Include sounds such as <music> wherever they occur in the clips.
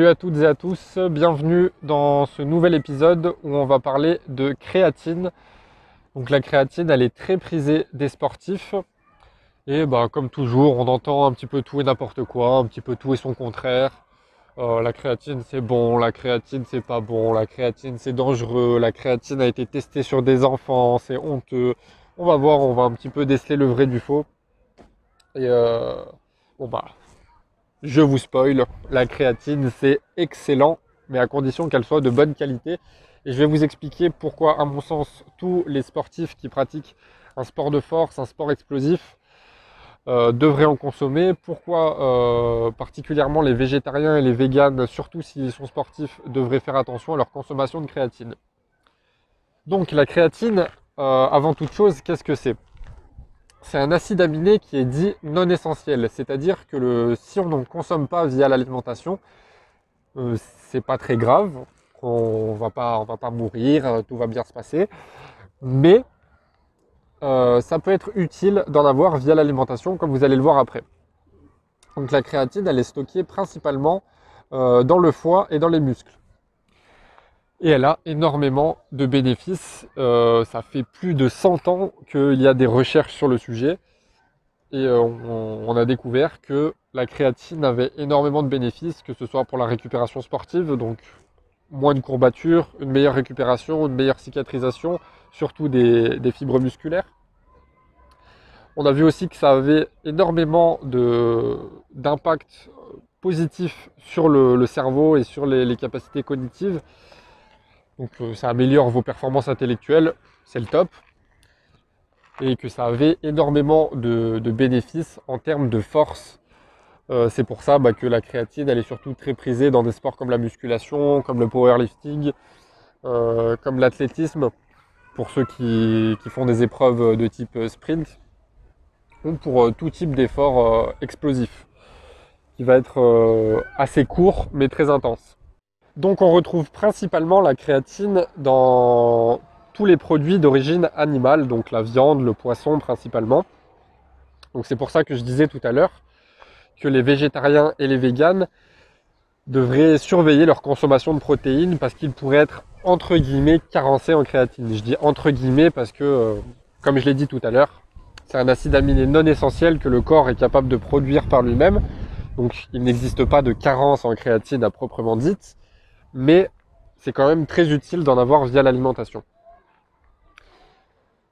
Salut à toutes et à tous, bienvenue dans ce nouvel épisode où on va parler de créatine. Donc la créatine, elle est très prisée des sportifs. Et bah, comme toujours, on entend un petit peu tout et n'importe quoi, un petit peu tout et son contraire. Euh, la créatine c'est bon, la créatine c'est pas bon, la créatine c'est dangereux, la créatine a été testée sur des enfants, c'est honteux. On va voir, on va un petit peu déceler le vrai du faux. Et euh, bon bah je vous spoil, la créatine c'est excellent, mais à condition qu'elle soit de bonne qualité. Et je vais vous expliquer pourquoi, à mon sens, tous les sportifs qui pratiquent un sport de force, un sport explosif, euh, devraient en consommer. Pourquoi euh, particulièrement les végétariens et les véganes, surtout s'ils sont sportifs, devraient faire attention à leur consommation de créatine. Donc la créatine, euh, avant toute chose, qu'est-ce que c'est? C'est un acide aminé qui est dit non essentiel, c'est-à-dire que si on ne consomme pas via l'alimentation, euh, c'est pas très grave, on va pas, va pas mourir, tout va bien se passer, mais euh, ça peut être utile d'en avoir via l'alimentation, comme vous allez le voir après. Donc la créatine, elle est stockée principalement euh, dans le foie et dans les muscles et elle a énormément de bénéfices. Euh, ça fait plus de 100 ans qu'il y a des recherches sur le sujet et euh, on, a découvert que la créatine avait énormément de bénéfices, que ce soit pour la récupération sportive, donc moins de courbatures, une meilleure récupération, une meilleure cicatrisation, surtout des, fibres musculaires. On a vu aussi que ça avait énormément d'impact positif sur le, cerveau et sur les capacités cognitives. Donc euh, ça améliore vos performances intellectuelles, c'est le top. Et que ça avait énormément de, bénéfices en termes de force. Euh, c'est pour ça bah, que la créatine, elle est surtout très prisée dans des sports comme la musculation, comme le powerlifting, euh, comme l'athlétisme, pour ceux qui, font des épreuves de type sprint, ou pour tout type d'effort explosif, qui va être assez court mais très intense. Donc on retrouve principalement la créatine dans tous les produits d'origine animale, donc la viande, le poisson principalement. Donc c'est pour ça que je disais tout à l'heure que les végétariens et les véganes devraient surveiller leur consommation de protéines parce qu'ils pourraient être entre guillemets carencés en créatine. Je dis entre guillemets parce que, euh, comme je l'ai dit tout à l'heure, c'est un acide aminé non essentiel que le corps est capable de produire par lui-même. Donc il n'existe pas de carence en créatine à proprement dite mais c'est quand même très utile d'en avoir via l'alimentation.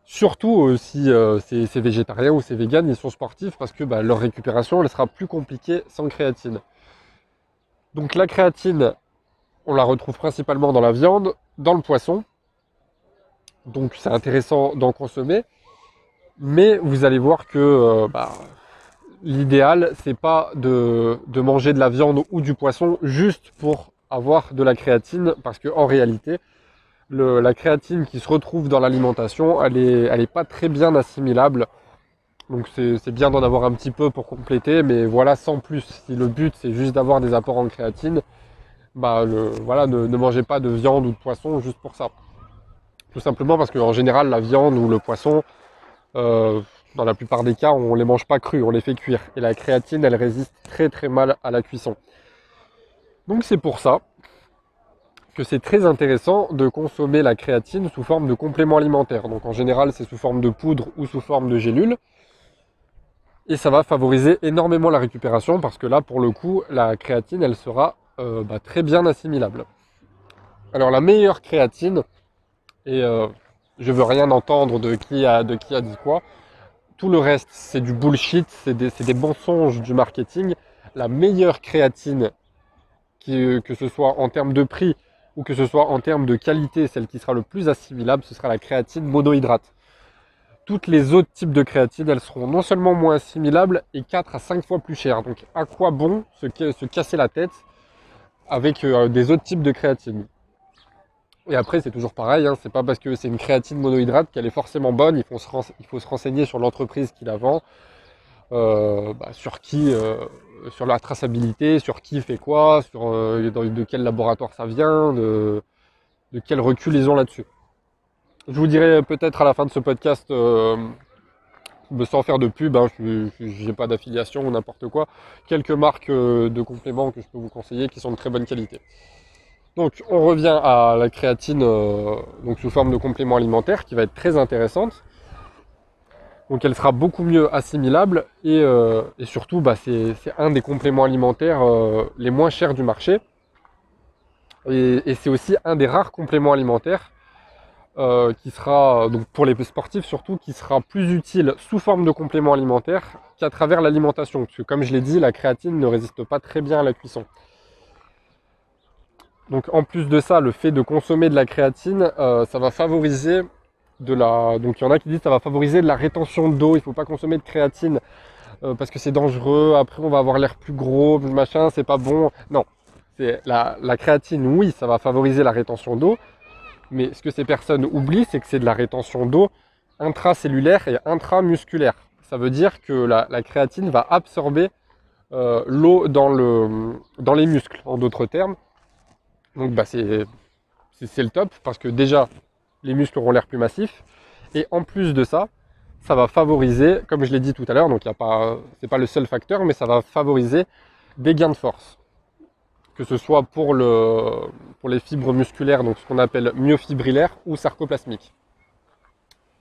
Surtout euh, si euh, c'est végétarien ou c'est vegan, ils sont sportifs parce que bah, leur récupération sera plus compliquée sans créatine. Donc la créatine, on la retrouve principalement dans la viande, dans le poisson. Donc c'est intéressant d'en consommer. Mais vous allez voir que euh, bah, l'idéal, c'est pas de, manger de la viande ou du poisson juste pour avoir de la créatine parce que en réalité, la créatine qui se retrouve dans l'alimentation, elle est, elle est pas très bien assimilable. Donc c'est bien d'en avoir un petit peu pour compléter, mais voilà, sans plus. Si le but c'est juste d'avoir des apports en créatine, bah voilà, ne, mangez pas de viande ou de poisson juste pour ça. Tout simplement parce qu'en général, la viande ou le poisson, euh, dans la plupart des cas, on les mange pas crus, on les fait cuire. Et la créatine, elle résiste très très mal à la cuisson. Donc c'est pour ça que c'est très intéressant de consommer la créatine sous forme de complément alimentaire. Donc en général c'est sous forme de poudre ou sous forme de gélule. Et ça va favoriser énormément la récupération parce que là pour le coup la créatine elle sera euh, bah, très bien assimilable. Alors la meilleure créatine, et euh, je veux rien entendre de qui, a, de qui a dit quoi, tout le reste c'est du bullshit, c'est des, des mensonges du marketing. La meilleure créatine que ce soit en termes de prix ou que ce soit en termes de qualité, celle qui sera le plus assimilable, ce sera la créatine monohydrate. Toutes les autres types de créatine, elles seront non seulement moins assimilables et 4 à 5 fois plus chères. Donc à quoi bon se, casser la tête avec euh, des autres types de créatine? Et après, c'est toujours pareil, hein, c'est pas parce que c'est une créatine monohydrate qu'elle est forcément bonne, il faut se renseigner sur l'entreprise qui la vend, euh, bah, sur qui, euh, sur la traçabilité, sur qui fait quoi, sur euh, de quel laboratoire ça vient, de, quel recul ils ont là-dessus. Je vous dirai peut-être à la fin de ce podcast sans faire de pub, hein, je n'ai pas d'affiliation ou n'importe quoi, quelques marques de compléments que je peux vous conseiller qui sont de très bonne qualité. Donc on revient à la créatine donc sous forme de complément alimentaire qui va être très intéressante. Donc elle sera beaucoup mieux assimilable et, euh, surtout bah, c'est un des compléments alimentaires les moins chers du marché. et c'est aussi un des rares compléments alimentaires euh, qui sera, donc pour les sportifs surtout, qui sera plus utile sous forme de complément alimentaire qu'à travers l'alimentation. Parce que comme je l'ai dit, la créatine ne résiste pas très bien à la cuisson. Donc en plus de ça, le fait de consommer de la créatine, euh, ça va favoriser de la. Donc il y en a qui disent que ça va favoriser de la rétention d'eau. Il ne faut pas consommer de créatine euh, parce que c'est dangereux. Après on va avoir l'air plus gros, machin, c'est pas bon. Non, c'est la, créatine, oui, ça va favoriser la rétention d'eau, mais ce que ces personnes oublient, c'est que c'est de la rétention d'eau intracellulaire et intramusculaire. Ça veut dire que la, créatine va absorber euh, l'eau dans, les muscles, en d'autres termes. Donc bah, c'est le top, parce que déjà, les muscles auront l'air plus massifs. Et en plus de ça, ça va favoriser, comme je l'ai dit tout à l'heure, donc ce n'est pas le seul facteur, mais ça va favoriser des gains de force que ce soit pour, le, pour les fibres musculaires, donc ce qu'on appelle myofibrillaire ou sarcoplasmique.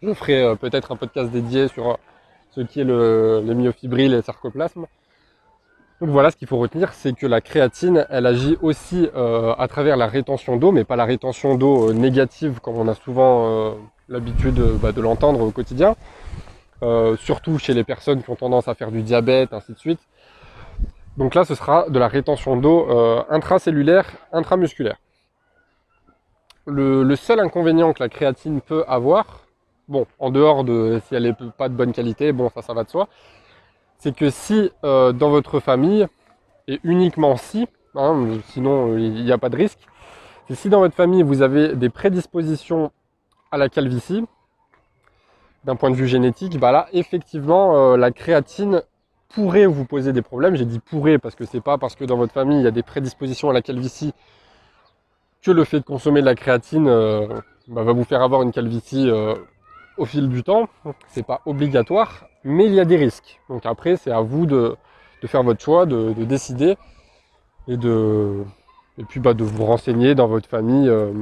Je ferai euh, peut-être un podcast dédié sur euh, ce qui est le, les myofibrilles et le sarcoplasme. Donc voilà, ce qu'il faut retenir, c'est que la créatine, elle agit aussi euh, à travers la rétention d'eau, mais pas la rétention d'eau négative comme on a souvent l'habitude bah, de l'entendre au quotidien. surtout chez les personnes qui ont tendance à faire du diabète, ainsi de suite. Donc là, ce sera de la rétention d'eau euh, intracellulaire, intramusculaire. Le, seul inconvénient que la créatine peut avoir, bon, en dehors de si elle n'est pas de bonne qualité, bon, ça, ça va de soi, c'est que si euh, dans votre famille, et uniquement si, hein, sinon il n'y a pas de risque, c'est si dans votre famille vous avez des prédispositions à la calvitie, d'un point de vue génétique, bah là, effectivement, euh, la créatine pourrait vous poser des problèmes. J'ai dit pourrait parce que c'est pas parce que dans votre famille il y a des prédispositions à la calvitie que le fait de consommer de la créatine euh, bah, va vous faire avoir une calvitie euh, au fil du temps. C'est pas obligatoire, mais il y a des risques. Donc après, c'est à vous de, faire votre choix, de, décider et de et puis bah, de vous renseigner dans votre famille euh,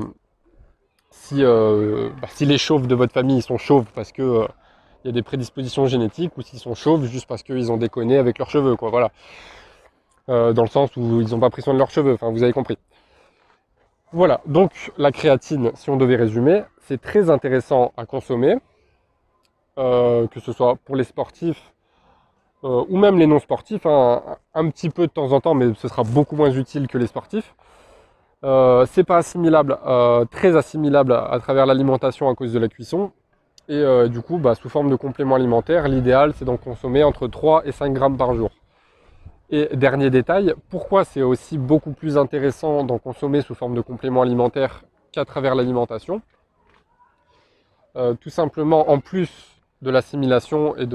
si, bah, si les chauves de votre famille sont chauves parce que il y a des prédispositions génétiques ou s'ils sont chauves juste parce qu'ils ont déconné avec leurs cheveux, quoi, voilà. Euh, dans le sens où ils n'ont pas pris soin de leurs cheveux, enfin vous avez compris. Voilà, donc la créatine, si on devait résumer, c'est très intéressant à consommer, euh, que ce soit pour les sportifs euh, ou même les non sportifs, hein, un petit peu de temps en temps, mais ce sera beaucoup moins utile que les sportifs. c'est pas assimilable, très assimilable à travers l'alimentation à cause de la cuisson, et euh, du coup, bah, sous forme de complément alimentaire, l'idéal c'est d'en consommer entre 3 et 5 grammes par jour. Et dernier détail, pourquoi c'est aussi beaucoup plus intéressant d'en consommer sous forme de complément alimentaire qu'à travers l'alimentation? Euh, Tout simplement, en plus de l'assimilation et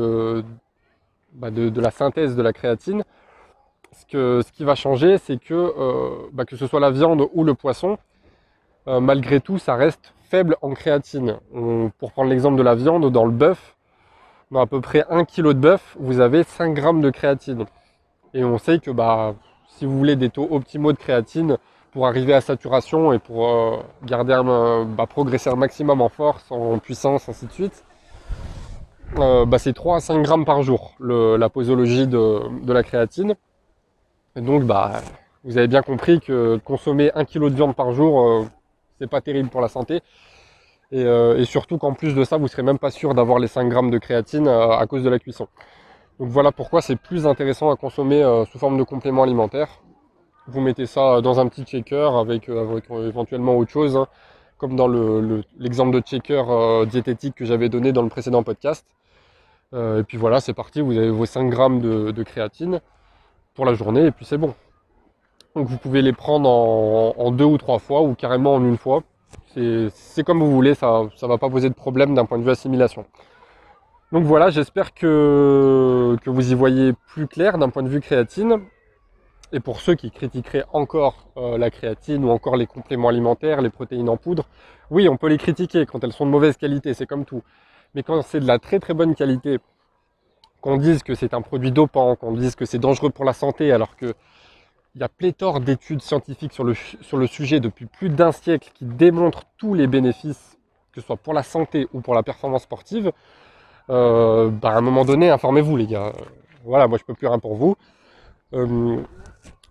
bah, de, de, la synthèse de la créatine, ce, qui va changer, c'est que, euh, bah, que ce soit la viande ou le poisson, malgré tout, ça reste faible en créatine. pour prendre l'exemple de la viande, dans le bœuf, dans à peu près 1 kg de bœuf, vous avez 5 grammes de créatine. Et on sait que bah, si vous voulez des taux optimaux de créatine pour arriver à saturation et pour euh, garder un, bah, progresser un maximum en force, en puissance, ainsi de suite, euh, bah, c'est 3 à 5 grammes par jour la posologie de, la créatine. Et donc bah, vous avez bien compris que consommer 1 kg de viande par jour, euh, c'est pas terrible pour la santé. Euh, et, surtout qu'en plus de ça, vous serez même pas sûr d'avoir les 5 grammes de créatine euh, à cause de la cuisson. Donc voilà pourquoi c'est plus intéressant à consommer euh, sous forme de complément alimentaire. Vous mettez ça dans un petit shaker avec, éventuellement autre chose, hein, comme dans l'exemple de shaker diététique que j'avais donné dans le précédent podcast. et puis voilà, c'est parti, vous avez vos 5 grammes de, créatine pour la journée et puis c'est bon. Donc vous pouvez les prendre en, deux ou trois fois ou carrément en une fois. C'est comme vous voulez, ça ne va pas poser de problème d'un point de vue assimilation. Donc voilà, j'espère que, vous y voyez plus clair d'un point de vue créatine. Et pour ceux qui critiqueraient encore euh, la créatine ou encore les compléments alimentaires, les protéines en poudre, oui, on peut les critiquer quand elles sont de mauvaise qualité, c'est comme tout. Mais quand c'est de la très très bonne qualité qu'on dise que c'est un produit dopant, qu'on dise que c'est dangereux pour la santé, alors que il y a pléthore d'études scientifiques sur le, sur le sujet depuis plus d'un siècle qui démontrent tous les bénéfices, que ce soit pour la santé ou pour la performance sportive. Euh, bah, à un moment donné, informez-vous les gars. Voilà, moi je peux plus rien pour vous. Euh,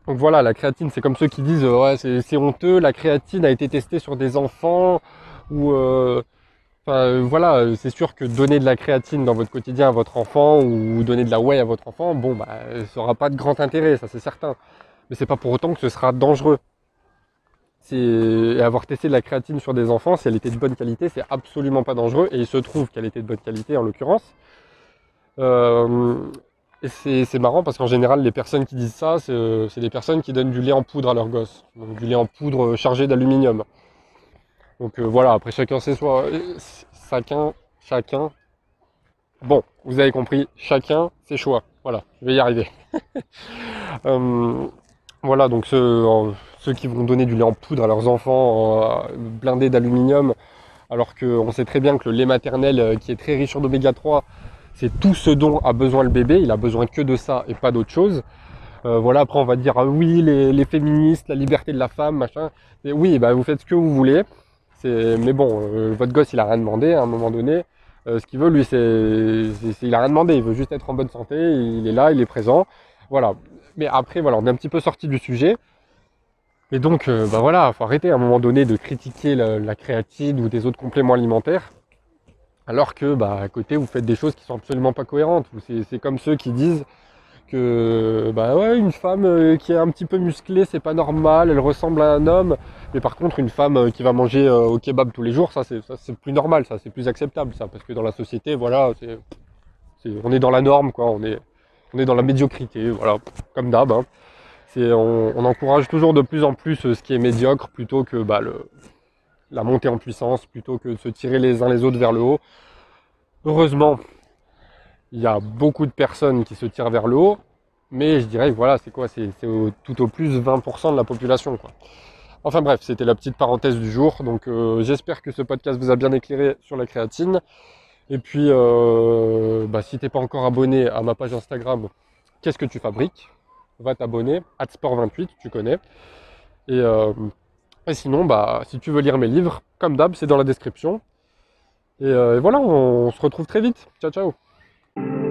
donc voilà, la créatine, c'est comme ceux qui disent ouais c'est honteux, la créatine a été testée sur des enfants ou euh, enfin, voilà, c'est sûr que donner de la créatine dans votre quotidien à votre enfant ou donner de la whey à votre enfant, bon bah ça n'aura pas de grand intérêt, ça c'est certain mais c'est pas pour autant que ce sera dangereux. Et avoir testé de la créatine sur des enfants, si elle était de bonne qualité, c'est absolument pas dangereux. Et il se trouve qu'elle était de bonne qualité en l'occurrence. Euh, et c'est marrant parce qu'en général, les personnes qui disent ça, c'est des personnes qui donnent du lait en poudre à leurs gosses. Donc du lait en poudre chargé d'aluminium. Donc euh, voilà, après chacun sait soi. Chacun, chacun. Bon, vous avez compris, chacun ses choix. Voilà, je vais y arriver. <laughs> euh, voilà, donc ceux, ceux, qui vont donner du lait en poudre à leurs enfants euh, blindés d'aluminium, alors qu'on sait très bien que le lait maternel euh, qui est très riche en oméga 3, c'est tout ce dont a besoin le bébé, il a besoin que de ça et pas d'autre chose. Euh, voilà, après on va dire ah oui, les, féministes, la liberté de la femme, machin. oui, bah, vous faites ce que vous voulez. Mais bon, votre gosse il a rien demandé à un moment donné. ce qu'il veut, lui, c'est, il a rien demandé. Il veut juste être en bonne santé. Il est là, il est présent. Voilà. Mais après, voilà, on est un petit peu sorti du sujet. Et donc, euh, bah voilà, faut arrêter à un moment donné de critiquer la, créatine ou des autres compléments alimentaires, alors que, bah, à côté, vous faites des choses qui sont absolument pas cohérentes. C'est comme ceux qui disent que, bah ouais, une femme euh, qui est un petit peu musclée, c'est pas normal, elle ressemble à un homme. Mais par contre, une femme euh, qui va manger au kebab tous les jours, ça, c'est plus normal, ça, c'est plus acceptable, ça, parce que dans la société, voilà, on est dans la norme, quoi. On est, on est dans la médiocrité, voilà, comme d'hab. Hein. On, encourage toujours de plus en plus euh, ce qui est médiocre plutôt que bah, la montée en puissance, plutôt que de se tirer les uns les autres vers le haut. Heureusement, il y a beaucoup de personnes qui se tirent vers le haut, mais je dirais que voilà, c'est quoi C'est tout au plus 20% de la population. Enfin bref, c'était la petite parenthèse du jour. Donc euh, j'espère que ce podcast vous a bien éclairé sur la créatine. Et puis, euh, bah, si t'es pas encore abonné à ma page Instagram, qu'est-ce que tu fabriques? Va t'abonner, Sport28, tu connais. Euh, et, sinon, bah, si tu veux lire mes livres, comme d'hab, c'est dans la description. Et, euh, et voilà, on se retrouve très vite. Ciao, ciao